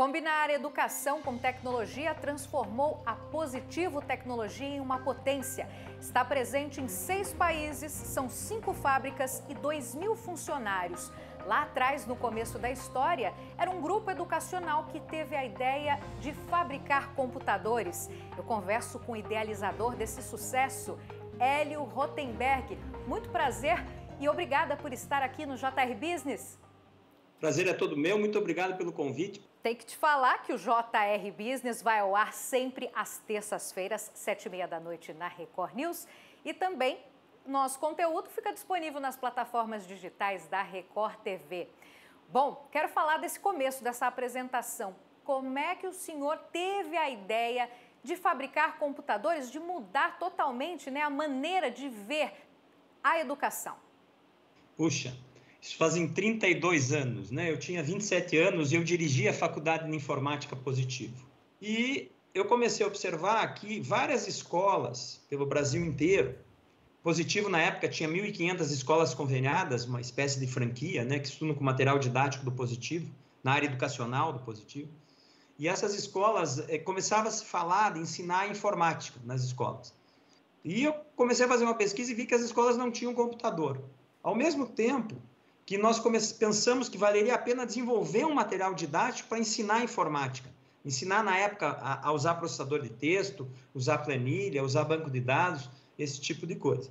Combinar educação com tecnologia transformou a Positivo Tecnologia em uma potência. Está presente em seis países, são cinco fábricas e dois mil funcionários. Lá atrás, no começo da história, era um grupo educacional que teve a ideia de fabricar computadores. Eu converso com o idealizador desse sucesso, Hélio Rotenberg. Muito prazer e obrigada por estar aqui no JR Business. Prazer é todo meu, muito obrigado pelo convite. Tem que te falar que o JR Business vai ao ar sempre às terças-feiras, sete e meia da noite na Record News. E também nosso conteúdo fica disponível nas plataformas digitais da Record TV. Bom, quero falar desse começo dessa apresentação. Como é que o senhor teve a ideia de fabricar computadores, de mudar totalmente né, a maneira de ver a educação? Puxa, isso fazem 32 anos, né? Eu tinha 27 anos e eu dirigia a faculdade de informática positivo. E eu comecei a observar que várias escolas pelo Brasil inteiro, positivo na época tinha 1.500 escolas conveniadas, uma espécie de franquia, né, que estudam com material didático do positivo, na área educacional do positivo. E essas escolas eh, começavam a se falar de ensinar informática nas escolas. E eu comecei a fazer uma pesquisa e vi que as escolas não tinham computador. Ao mesmo tempo, que nós pensamos que valeria a pena desenvolver um material didático para ensinar informática. Ensinar, na época, a, a, usar processador de texto, usar planilha, usar banco de dados, esse tipo de coisa.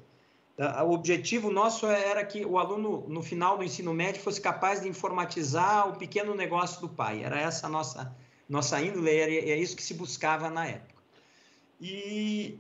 Tá? O objetivo nosso era que o aluno, no final do ensino médio, fosse capaz de informatizar o pequeno negócio do pai. Era essa a nossa, nossa índole, e é isso que se buscava na época. E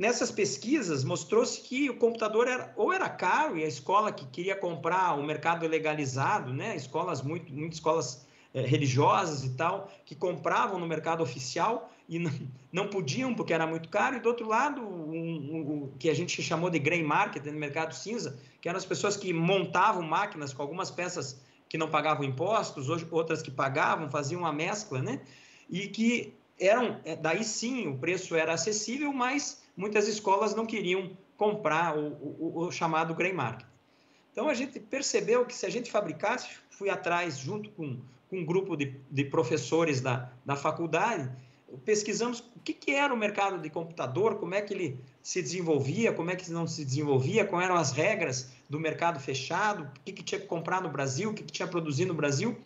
nessas pesquisas mostrou-se que o computador era, ou era caro e a escola que queria comprar o mercado legalizado, né, escolas muito, muitas escolas é, religiosas e tal, que compravam no mercado oficial e não, não podiam porque era muito caro, e do outro lado, o um, um, que a gente chamou de grey market, no mercado cinza, que eram as pessoas que montavam máquinas com algumas peças que não pagavam impostos, outras que pagavam, faziam uma mescla, né? E que eram, é, daí sim, o preço era acessível, mas muitas escolas não queriam comprar o, o, o chamado grey market. Então a gente percebeu que se a gente fabricasse, fui atrás junto com, com um grupo de, de professores da, da faculdade, pesquisamos o que, que, era o mercado de computador, como é que ele se desenvolvia, como é que não se desenvolvia, quais eram as regras do mercado fechado, o que, que tinha que comprar no Brasil, o que, que tinha que produzir no Brasil.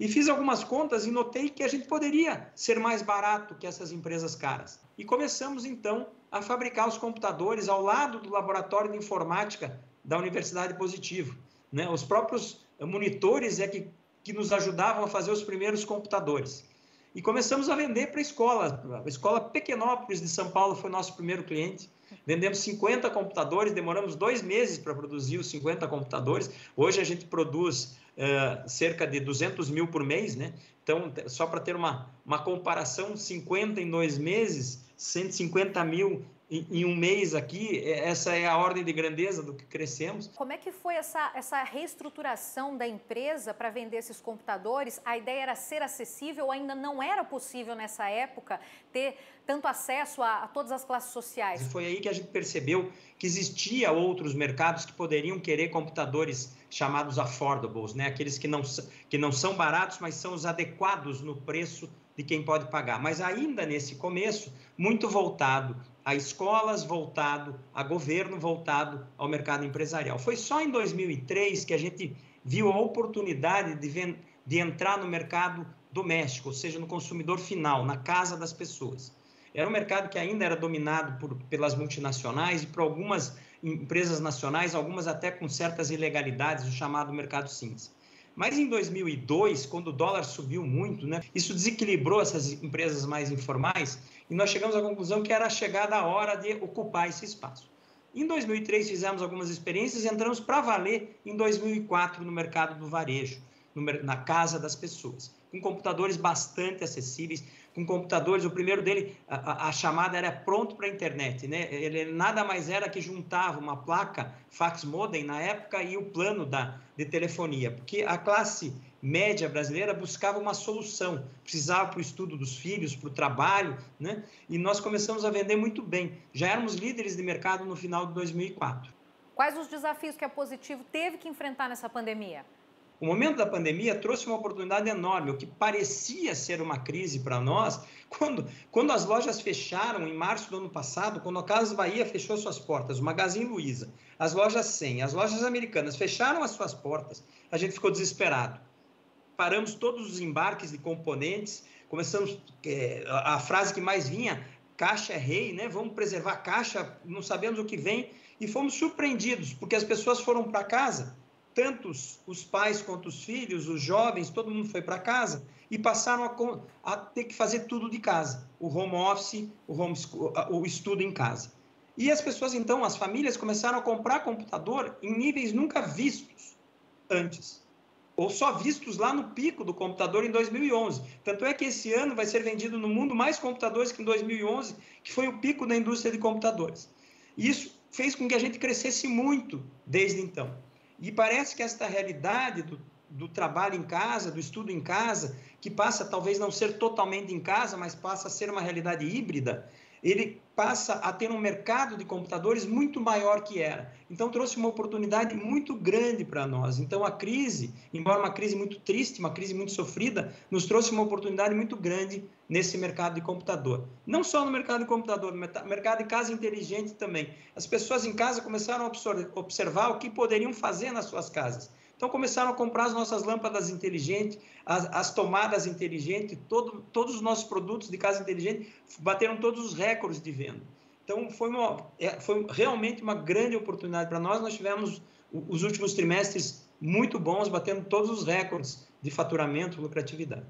E fiz algumas contas e notei que a gente poderia ser mais barato que essas empresas caras. E começamos então a fabricar os computadores ao lado do laboratório de informática da Universidade Positivo. Né? Os próprios monitores é que, que nos ajudavam a fazer os primeiros computadores. E começamos a vender para a escola. A escola Pequenópolis de São Paulo foi nosso primeiro cliente. Vendemos 50 computadores, demoramos dois meses para produzir os 50 computadores. Hoje a gente produz uh, cerca de 200 mil por mês, né? Então, só para ter uma, uma comparação, 50 em dois meses, 150 mil em, um mês aqui, é, essa é a ordem de grandeza do que crescemos. Como é que foi essa, essa reestruturação da empresa para vender esses computadores? A ideia era ser acessível, ainda não era possível nessa época ter tanto acesso a, a todas as classes sociais? E foi aí que a gente percebeu que existia outros mercados que poderiam querer computadores chamados affordables, né? aqueles que não, que não são baratos, mas são os adequados no preço de quem pode pagar. Mas ainda nesse começo, muito voltado a escolas, voltado a governo, voltado ao mercado empresarial. Foi só em 2003 que a gente viu a oportunidade de, de entrar no mercado doméstico, ou seja, no consumidor final, na casa das pessoas. Era um mercado que ainda era dominado por, pelas multinacionais e por algumas empresas nacionais, algumas até com certas ilegalidades, o chamado mercado cinza. Mas em 2002, quando o dólar subiu muito, né, isso desequilibrou essas empresas mais informais e nós chegamos à conclusão que era chegada a hora de ocupar esse espaço. Em 2003 fizemos algumas experiências e entramos para valer em 2004 no mercado do varejo, na casa das pessoas com computadores bastante acessíveis, com computadores, o primeiro dele, a, a chamada era pronto para a internet, né? Ele nada mais era que juntava uma placa fax modem na época e o plano da, de telefonia, porque a classe média brasileira buscava uma solução, precisava para o estudo dos filhos, para o trabalho, né? E nós começamos a vender muito bem. Já éramos líderes de mercado no final de 2004. Quais os desafios que a Positivo teve que enfrentar nessa pandemia? O momento da pandemia trouxe uma oportunidade enorme, o que parecia ser uma crise para nós, quando, quando as lojas fecharam em março do ano passado, quando a Casas Bahia fechou suas portas, o Magazine Luiza, as lojas 100, as lojas americanas fecharam as suas portas, a gente ficou desesperado. Paramos todos os embarques de componentes, começamos, é, a frase que mais vinha, caixa é rei, né? Vamos preservar caixa, não sabemos o que vem, e fomos surpreendidos, porque as pessoas foram para casa, tanto os pais quanto os filhos, os jovens, todo mundo foi para casa e passaram a, a, ter que fazer tudo de casa, o home office, o, home, o estudo em casa. E as pessoas, então, as famílias começaram a comprar computador em níveis nunca vistos antes, ou só vistos lá no pico do computador em 2011. Tanto é que esse ano vai ser vendido no mundo mais computadores que em 2011, que foi o pico da indústria de computadores. E isso fez com que a gente crescesse muito desde então. E parece que esta realidade do, do trabalho em casa, do estudo em casa, que passa talvez não ser totalmente em casa, mas passa a ser uma realidade híbrida, ele passa a ter um mercado de computadores muito maior que era. Então, trouxe uma oportunidade muito grande para nós. Então, a crise, embora uma crise muito triste, uma crise muito sofrida, nos trouxe uma oportunidade muito grande nesse mercado de computador. Não só no mercado de computador, no mercado de casa inteligente também. As pessoas em casa começaram a observar o que poderiam fazer nas suas casas. Então começaram a comprar as nossas lâmpadas inteligentes, as, as tomadas inteligentes, todo, todos os nossos produtos de casa inteligente bateram todos os recordes de venda. Então foi, uma, é, foi realmente uma grande oportunidade para nós. Nós tivemos os últimos trimestres muito bons, batendo todos os recordes de faturamento lucratividade.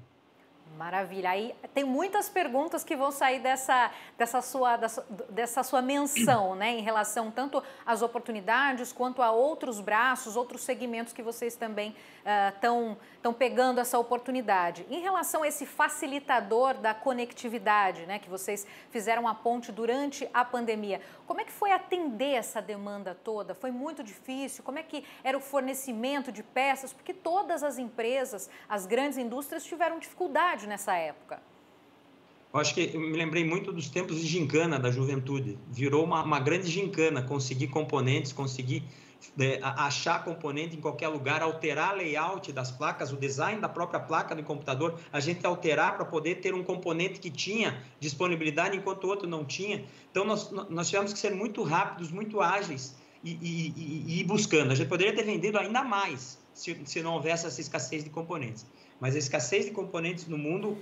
Maravilha. Aí tem muitas perguntas que vão sair dessa, dessa, sua, dessa, dessa sua menção, né, em relação tanto às oportunidades quanto a outros braços, outros segmentos que vocês também estão uh, estão pegando essa oportunidade. Em relação a esse facilitador da conectividade, né, que vocês fizeram a ponte durante a pandemia, como é que foi atender essa demanda toda? Foi muito difícil? Como é que era o fornecimento de peças? Porque todas as empresas, as grandes indústrias tiveram dificuldade nessa época. Eu acho que eu me lembrei muito dos tempos de gincana da juventude. Virou uma, uma grande gincana, conseguir componentes, conseguir né, achar componente em qualquer lugar, alterar layout das placas, o design da própria placa do computador, a gente alterar para poder ter um componente que tinha disponibilidade enquanto o outro não tinha. Então, nós, nós tivemos que ser muito rápidos, muito ágeis e, e, e, e ir buscando. A gente poderia ter vendido ainda mais se, se não houvesse essa escassez de componentes. Mas a escassez de componentes no mundo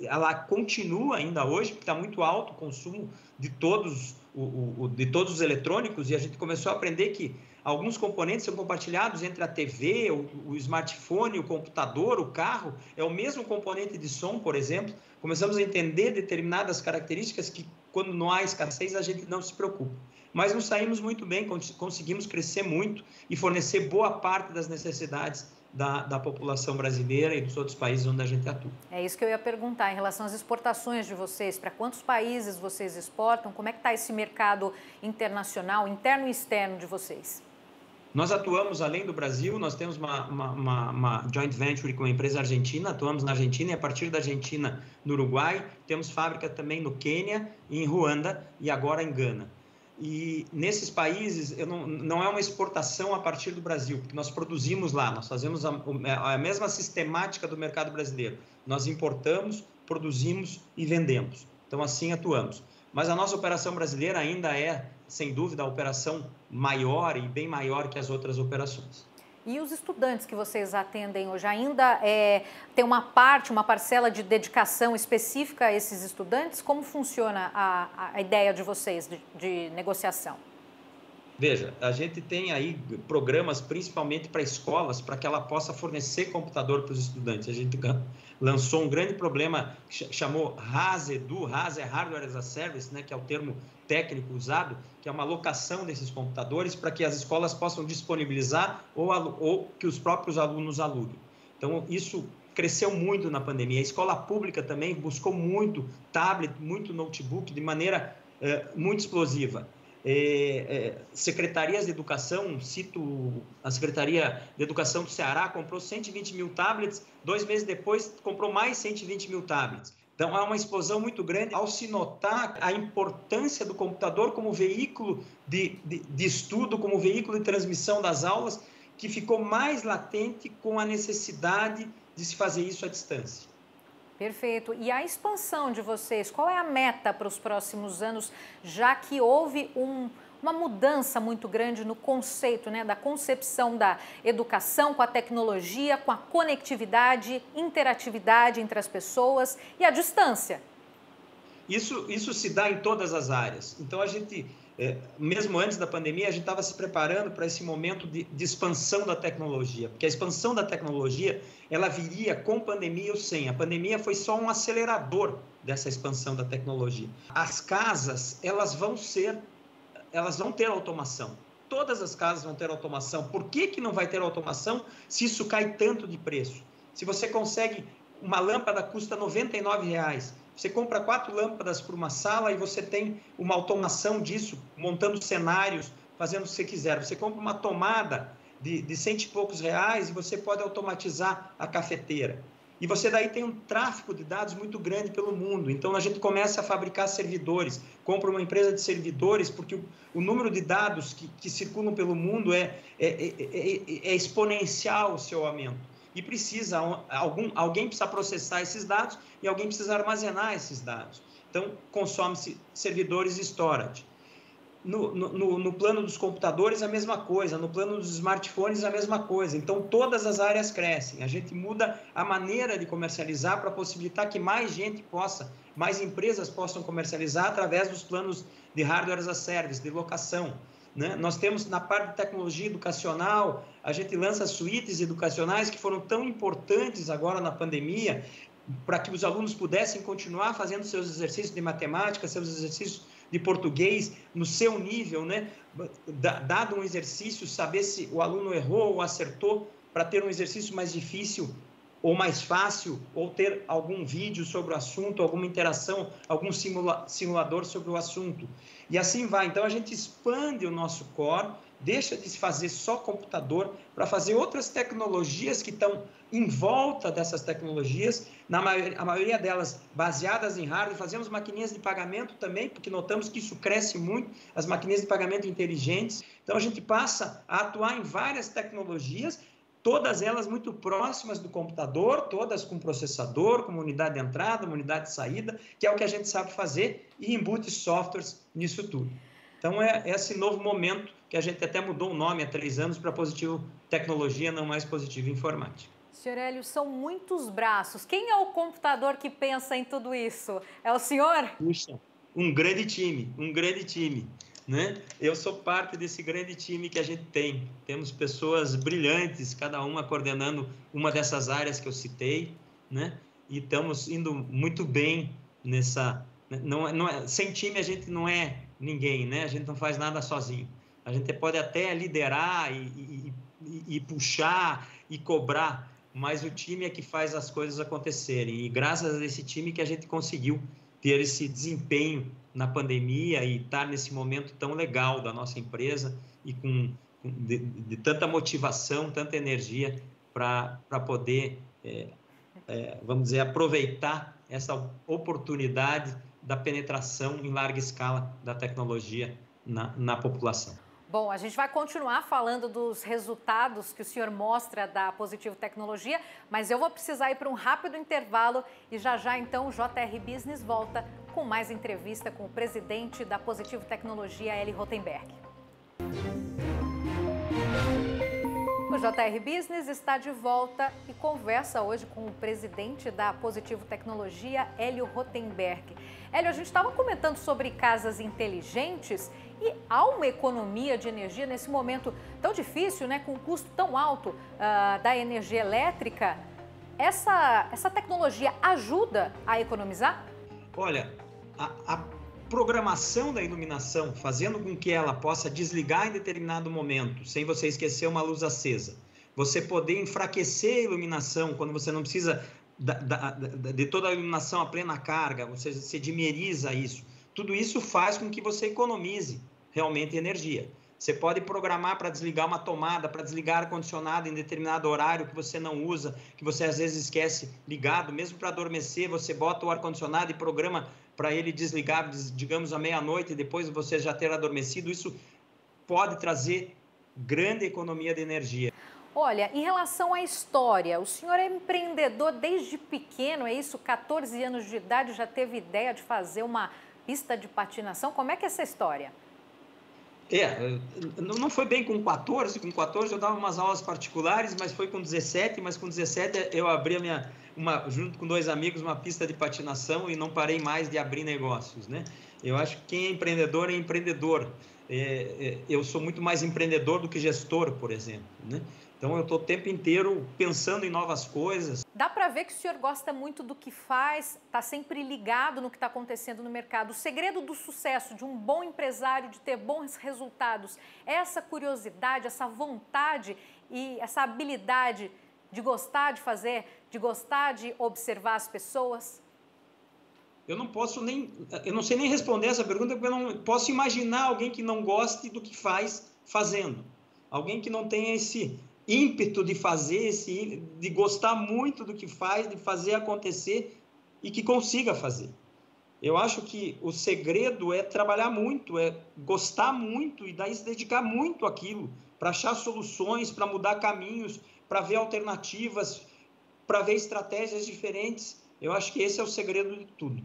ela continua ainda hoje, porque está muito alto o consumo de todos, o, o, de todos os eletrônicos, e a gente começou a aprender que Alguns componentes são compartilhados entre a TV, o, o, smartphone, o computador, o carro. É o mesmo componente de som, por exemplo. Começamos a entender determinadas características que, quando não há escassez, a gente não se preocupa. Mas nos saímos muito bem, conseguimos crescer muito e fornecer boa parte das necessidades da, da, população brasileira e dos outros países onde a gente atua. É isso que eu ia perguntar em relação às exportações de vocês. Para quantos países vocês exportam? Como é que está esse mercado internacional, interno e externo de vocês? Nós atuamos além do Brasil, nós temos uma, uma, uma, uma, joint venture com uma empresa argentina, atuamos na Argentina e a partir da Argentina no Uruguai, temos fábrica também no Quênia, em Ruanda e agora em Gana. E nesses países não, não é uma exportação a partir do Brasil, porque nós produzimos lá, nós fazemos a, a mesma sistemática do mercado brasileiro. Nós importamos, produzimos e vendemos. Então assim atuamos. Mas a nossa operação brasileira ainda é, sem dúvida, a operação maior e bem maior que as outras operações. E os estudantes que vocês atendem hoje ainda é, tem uma parte, uma parcela de dedicação específica a esses estudantes? Como funciona a, a ideia de vocês de, de negociação? Veja, a gente tem aí programas principalmente para escolas, para que ela possa fornecer computador para os estudantes. A gente lançou um grande problema que chamou RAS Edu, RAS é Hardware as a Service, né, que é o termo técnico usado, que é uma locação desses computadores para que as escolas possam disponibilizar ou, ou que os próprios alunos aluguem. Então, isso cresceu muito na pandemia. A escola pública também buscou muito tablet, muito notebook, de maneira é, muito explosiva é, é, secretarias de educação, cito a Secretaria de Educação do Ceará, comprou 120 mil tablets, dois meses depois comprou mais 120 mil tablets. Então, há uma explosão muito grande ao se notar a importância do computador como veículo de, de, de estudo, como veículo de transmissão das aulas, que ficou mais latente com a necessidade de se fazer isso à distância. Perfeito. E a expansão de vocês, qual é a meta para os próximos anos, já que houve um, uma mudança muito grande no conceito, né, da concepção da educação com a tecnologia, com a conectividade, interatividade entre as pessoas e a distância? Isso, isso se dá em todas as áreas. Então, a gente é, mesmo antes da pandemia, a gente estava se preparando para esse momento de, de, expansão da tecnologia, porque a expansão da tecnologia ela viria com pandemia ou sem. A pandemia foi só um acelerador dessa expansão da tecnologia. As casas elas vão ser, elas vão ter automação. Todas as casas vão ter automação. Por que, que não vai ter automação se isso cai tanto de preço? Se você consegue uma lâmpada custa 99 reais você compra quatro lâmpadas para uma sala e você tem uma automação disso, montando cenários, fazendo o que você quiser. Você compra uma tomada de, de cento e poucos reais e você pode automatizar a cafeteira. E você daí tem um tráfego de dados muito grande pelo mundo. Então a gente começa a fabricar servidores, compra uma empresa de servidores, porque o, o número de dados que, que circulam pelo mundo é, é, é, é, é exponencial o seu aumento e precisa algum, alguém precisa processar esses dados e alguém precisa armazenar esses dados. Então, consome-se servidores storage. No, no, no, plano dos computadores, a mesma coisa. No plano dos smartphones, a mesma coisa. Então, todas as áreas crescem. A gente muda a maneira de comercializar para possibilitar que mais gente possa, mais empresas possam comercializar através dos planos de hardware as a service, de locação. Né? Nós temos na parte de tecnologia educacional, a gente lança suítes educacionais que foram tão importantes agora na pandemia, para que os alunos pudessem continuar fazendo seus exercícios de matemática, seus exercícios de português no seu nível, né? Dado um exercício, saber se o aluno errou ou acertou, para ter um exercício mais difícil ou mais fácil, ou ter algum vídeo sobre o assunto, alguma interação, algum simula simulador sobre o assunto. E assim vai. Então a gente expande o nosso core, deixa de se fazer só computador para fazer outras tecnologias que estão em volta dessas tecnologias, na maioria, a maioria delas baseadas em hardware. Fazemos maquininhas de pagamento também, porque notamos que isso cresce muito, as maquininhas de pagamento inteligentes. Então a gente passa a atuar em várias tecnologias todas elas muito próximas do computador, todas com processador, com unidade de entrada, unidade de saída, que é o que a gente sabe fazer, e embute softwares nisso tudo. Então, é esse novo momento que a gente até mudou o nome há três anos para Positivo Tecnologia, não mais Positivo Informática. Senhor Hélio, são muitos braços. Quem é o computador que pensa em tudo isso? É o senhor? Puxa, um grande time, um grande time. Né? Eu sou parte desse grande time que a gente tem. Temos pessoas brilhantes, cada uma coordenando uma dessas áreas que eu citei, né? E estamos indo muito bem nessa. Né? Não, é, não é, sem time a gente não é ninguém, né? A gente não faz nada sozinho. A gente pode até liderar e, e, e, e puxar e cobrar, mas o time é que faz as coisas acontecerem. E graças a esse time que a gente conseguiu ter esse desempenho na pandemia e estar nesse momento tão legal da nossa empresa e com, de, de tanta motivação, tanta energia para poder, é, é, vamos dizer, aproveitar essa oportunidade da penetração em larga escala da tecnologia na, na população. Bom, a gente vai continuar falando dos resultados que o senhor mostra da Positivo Tecnologia, mas eu vou precisar ir para um rápido intervalo e já já então o JR Business volta com mais entrevista com o presidente da Positivo Tecnologia, Eli Rotenberg. O JR Business está de volta e conversa hoje com o presidente da Positivo Tecnologia, Hélio Rotenberg. Hélio, a gente estava comentando sobre casas inteligentes e há uma economia de energia nesse momento tão difícil, né, com um custo tão alto uh, da energia elétrica. Essa, essa tecnologia ajuda a economizar? Olha, a, a programação da iluminação, fazendo com que ela possa desligar em determinado momento, sem você esquecer uma luz acesa, você poder enfraquecer a iluminação quando você não precisa da, da, da, de toda a iluminação a plena carga, você, você dimeriza isso. Tudo isso faz com que você economize realmente energia. Você pode programar para desligar uma tomada, para desligar ar-condicionado em determinado horário que você não usa, que você às vezes esquece ligado, mesmo para adormecer, você bota o ar-condicionado e programa para ele desligar, digamos, à meia-noite, e depois você já ter adormecido. Isso pode trazer grande economia de energia. Olha, em relação à história, o senhor é empreendedor desde pequeno, é isso? 14 anos de idade já teve ideia de fazer uma pista de patinação? Como é que é essa história? É, não foi bem com 14, com 14 eu dava umas aulas particulares, mas foi com 17, mas com 17 eu abri a minha, uma, junto com dois amigos, uma pista de patinação e não parei mais de abrir negócios, né? Eu acho que quem é empreendedor é empreendedor. É, é, eu sou muito mais empreendedor do que gestor, por exemplo, né? Então eu estou o tempo inteiro pensando em novas coisas. Dá para ver que o senhor gosta muito do que faz, está sempre ligado no que está acontecendo no mercado. O segredo do sucesso de um bom empresário, de ter bons resultados, é essa curiosidade, essa vontade e essa habilidade de gostar de fazer, de gostar de observar as pessoas? Eu não posso nem, eu não sei nem responder essa pergunta porque eu não posso imaginar alguém que não goste do que faz fazendo. Alguém que não tenha esse ímpeto de fazer, esse, de gostar muito do que faz, de fazer acontecer e que consiga fazer. Eu acho que o segredo é trabalhar muito, é gostar muito e daí se dedicar muito àquilo, para achar soluções, para mudar caminhos, para ver alternativas, para ver estratégias diferentes. Eu acho que esse é o segredo de tudo.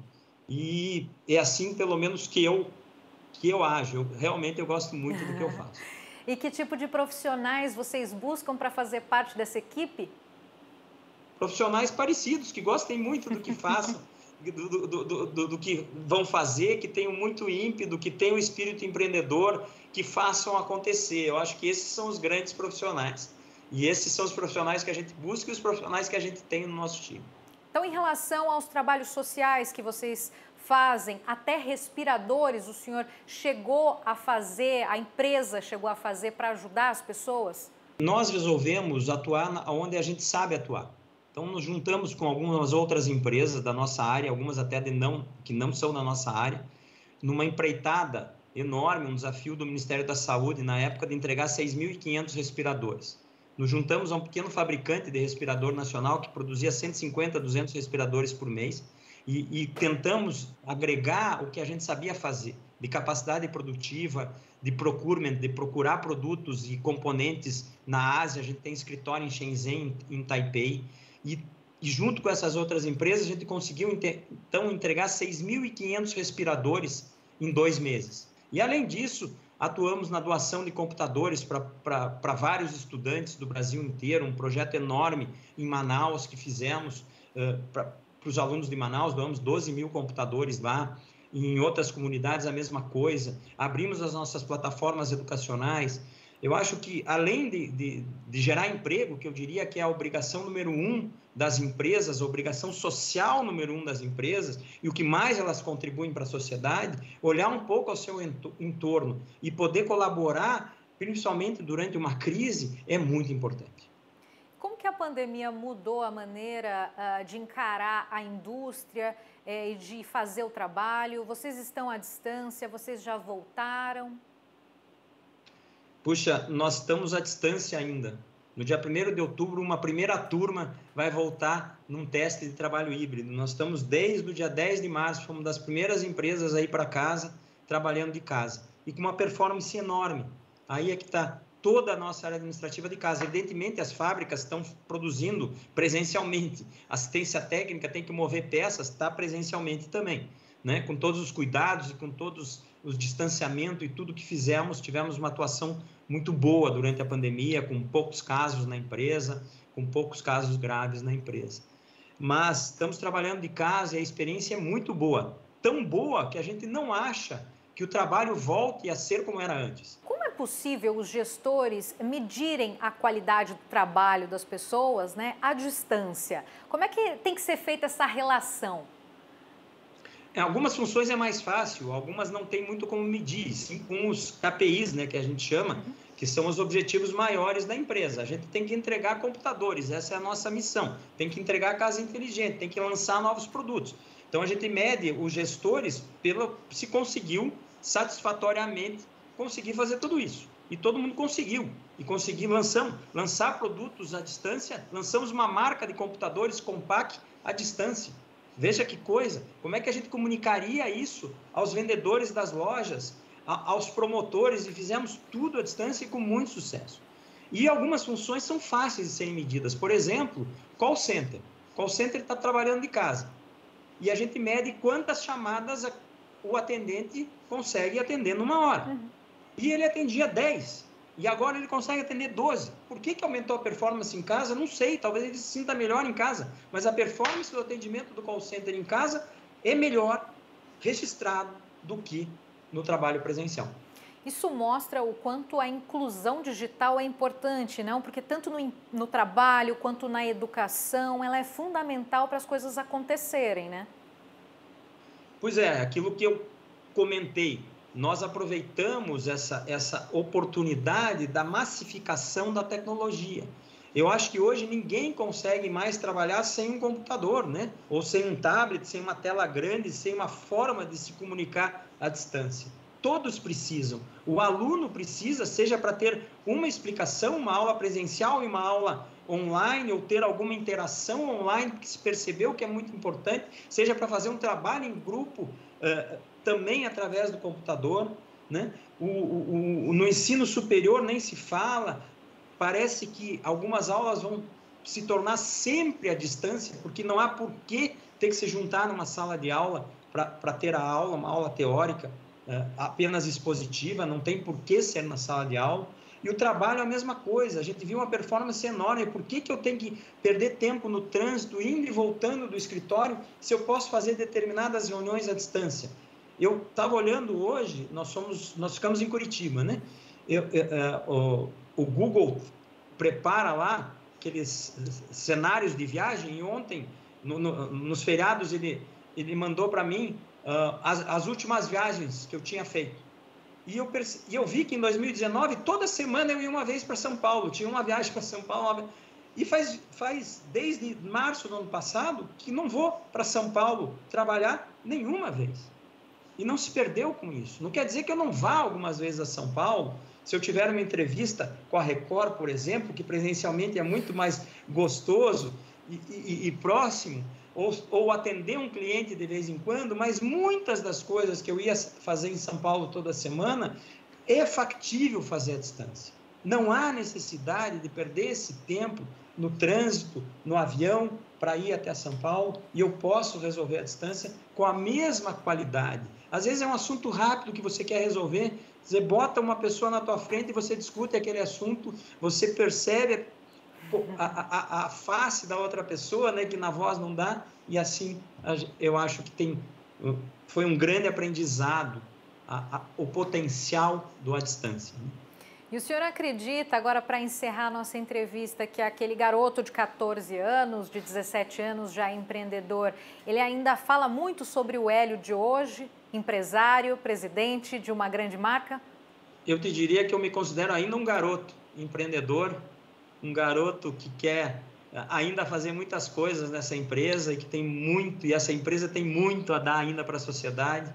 E é assim, pelo menos, que eu que eu ajo. Eu, realmente eu gosto muito do que eu faço. E que tipo de profissionais vocês buscam para fazer parte dessa equipe? Profissionais parecidos, que gostem muito do que façam, do, do, do, do, que vão fazer, que tenham muito ímpeto, que tenham espírito empreendedor, que façam acontecer. Eu acho que esses são os grandes profissionais. E esses são os profissionais que a gente busca e os profissionais que a gente tem no nosso time. Então, em relação aos trabalhos sociais que vocês fazem, até respiradores, o senhor chegou a fazer, a empresa chegou a fazer para ajudar as pessoas? Nós resolvemos atuar onde a gente sabe atuar. Então, nos juntamos com algumas outras empresas da nossa área, algumas até de não, que não são da nossa área, numa empreitada enorme, um desafio do Ministério da Saúde na época de entregar 6.500 respiradores. Nos juntamos a um pequeno fabricante de respirador nacional que produzia 150, 200 respiradores por mês e, e tentamos agregar o que a gente sabia fazer, de capacidade produtiva, de procurement, de procurar produtos e componentes na Ásia. A gente tem escritório em Shenzhen, em Taipei. E, e junto com essas outras empresas, a gente conseguiu então entregar 6.500 respiradores em dois meses. E além disso, atuamos na doação de computadores para vários estudantes do Brasil inteiro, um projeto enorme em Manaus que fizemos uh, para os alunos de Manaus, doamos 12 mil computadores lá, em outras comunidades a mesma coisa, abrimos as nossas plataformas educacionais. Eu acho que, além de, de, de, gerar emprego, que eu diria que é a obrigação número um das empresas, a obrigação social número um das empresas, e o que mais elas contribuem para a sociedade, olhar um pouco ao seu entorno e poder colaborar, principalmente durante uma crise, é muito importante que a pandemia mudou a maneira uh, de encarar a indústria eh, e de fazer o trabalho? Vocês estão à distância? Vocês já voltaram? Puxa, nós estamos à distância ainda. No dia 1 de outubro, uma primeira turma vai voltar num teste de trabalho híbrido. Nós estamos desde o dia 10 de março, fomos das primeiras empresas aí para casa, trabalhando de casa. E com uma performance enorme. Aí é que está toda a nossa área administrativa de casa. Evidentemente, as fábricas estão produzindo presencialmente. Assistência técnica tem que mover peças, está presencialmente também. Né? Com todos os cuidados e com todos os distanciamentos e tudo que fizemos, tivemos uma atuação muito boa durante a pandemia, com poucos casos na empresa, com poucos casos graves na empresa. Mas estamos trabalhando de casa e a experiência é muito boa. Tão boa que a gente não acha que o trabalho volte a ser como era antes possível os gestores medirem a qualidade do trabalho das pessoas né, à distância? Como é que tem que ser feita essa relação? Em algumas funções é mais fácil, algumas não tem muito como medir, sim com os KPIs, né, que a gente chama, uhum. que são os objetivos maiores da empresa. A gente tem que entregar computadores, essa é a nossa missão. Tem que entregar casa inteligente, tem que lançar novos produtos. Então a gente mede os gestores pelo se conseguiu satisfatoriamente conseguir fazer tudo isso. E todo mundo conseguiu. E consegui lançamos, lançar produtos à distância, lançamos uma marca de computadores Compaq à distância. Veja que coisa, como é que a gente comunicaria isso aos vendedores das lojas, a, aos promotores, e fizemos tudo à distância e com muito sucesso. E algumas funções são fáceis de serem medidas. Por exemplo, call center. Call center está trabalhando de casa. E a gente mede quantas chamadas o atendente consegue atender numa hora. Uhum. E ele atendia 10. E agora ele consegue atender 12. Por que, que aumentou a performance em casa? Não sei. Talvez ele se sinta melhor em casa. Mas a performance do atendimento do call center em casa é melhor registrado do que no trabalho presencial. Isso mostra o quanto a inclusão digital é importante, não? Porque tanto no, no trabalho quanto na educação, ela é fundamental para as coisas acontecerem, né? Pois é, aquilo que eu comentei, nós aproveitamos essa, essa oportunidade da massificação da tecnologia. Eu acho que hoje ninguém consegue mais trabalhar sem um computador, né? Ou sem um tablet, sem uma tela grande, sem uma forma de se comunicar à distância. Todos precisam. O aluno precisa, seja para ter uma explicação, uma aula presencial e uma aula online, ou ter alguma interação online, que se percebeu que é muito importante, seja para fazer um trabalho em grupo, uh, também através do computador. Né? O, o, o, no ensino superior nem se fala, parece que algumas aulas vão se tornar sempre à distância, porque não há por que ter que se juntar numa sala de aula para ter a aula, uma aula teórica é, apenas expositiva, não tem por que ser na sala de aula. E o trabalho é a mesma coisa, a gente viu uma performance enorme. Por que, que eu tenho que perder tempo no trânsito, indo e voltando do escritório, se eu posso fazer determinadas reuniões à distância? Eu estava olhando hoje, nós, somos, nós ficamos em Curitiba, né? Eu, uh, o, o Google prepara lá aqueles cenários de viagem e ontem, no, no, nos feriados, ele, ele mandou para mim uh, as, as, últimas viagens que eu tinha feito. E eu, e eu vi que em 2019, toda semana eu ia uma vez para São Paulo, tinha uma viagem para São Paulo. E faz, faz desde março do ano passado que não vou para São Paulo trabalhar nenhuma vez. E não se perdeu com isso. Não quer dizer que eu não vá algumas vezes a São Paulo. Se eu tiver uma entrevista com a Record, por exemplo, que presencialmente é muito mais gostoso e, e, e próximo, ou, ou atender um cliente de vez em quando, mas muitas das coisas que eu ia fazer em São Paulo toda semana é factível fazer à distância. Não há necessidade de perder esse tempo no trânsito, no avião, para ir até São Paulo e eu posso resolver à distância com a mesma qualidade. Às vezes é um assunto rápido que você quer resolver, você bota uma pessoa na tua frente e você discute aquele assunto, você percebe a, a, a, face da outra pessoa, né, que na voz não dá, e assim eu acho que tem foi um grande aprendizado a, o potencial do à distância. Né? E o senhor acredita, agora para encerrar a nossa entrevista, que aquele garoto de 14 anos, de 17 anos, já empreendedor, ele ainda fala muito sobre o Hélio de hoje, empresário, presidente de uma grande marca? Eu te diria que eu me considero ainda um garoto empreendedor, um garoto que quer ainda fazer muitas coisas nessa empresa e que tem muito, e essa empresa tem muito a dar ainda para a sociedade.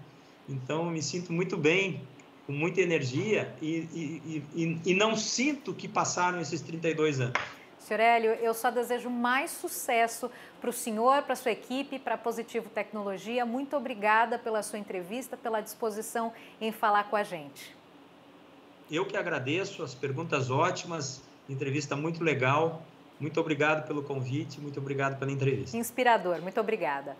Então, eu me sinto muito bem, com muita energia e, e, e, e não sinto que passaram esses 32 anos. Senhor Hélio, eu só desejo mais sucesso para o senhor, para a sua equipe, para a Positivo Tecnologia. Muito obrigada pela sua entrevista, pela disposição em falar com a gente. Eu que agradeço, as perguntas ótimas, entrevista muito legal. Muito obrigado pelo convite, muito obrigado pela entrevista. Inspirador, muito obrigada.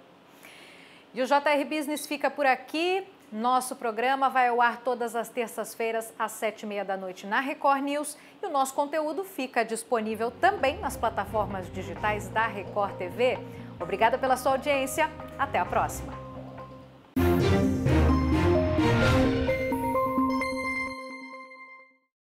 E o JR Business fica por aqui. Nosso programa vai ao ar todas as terças-feiras, às sete e meia da noite na Record News. E o nosso conteúdo fica disponível também nas plataformas digitais da Record TV. Obrigada pela sua audiência. Até a próxima.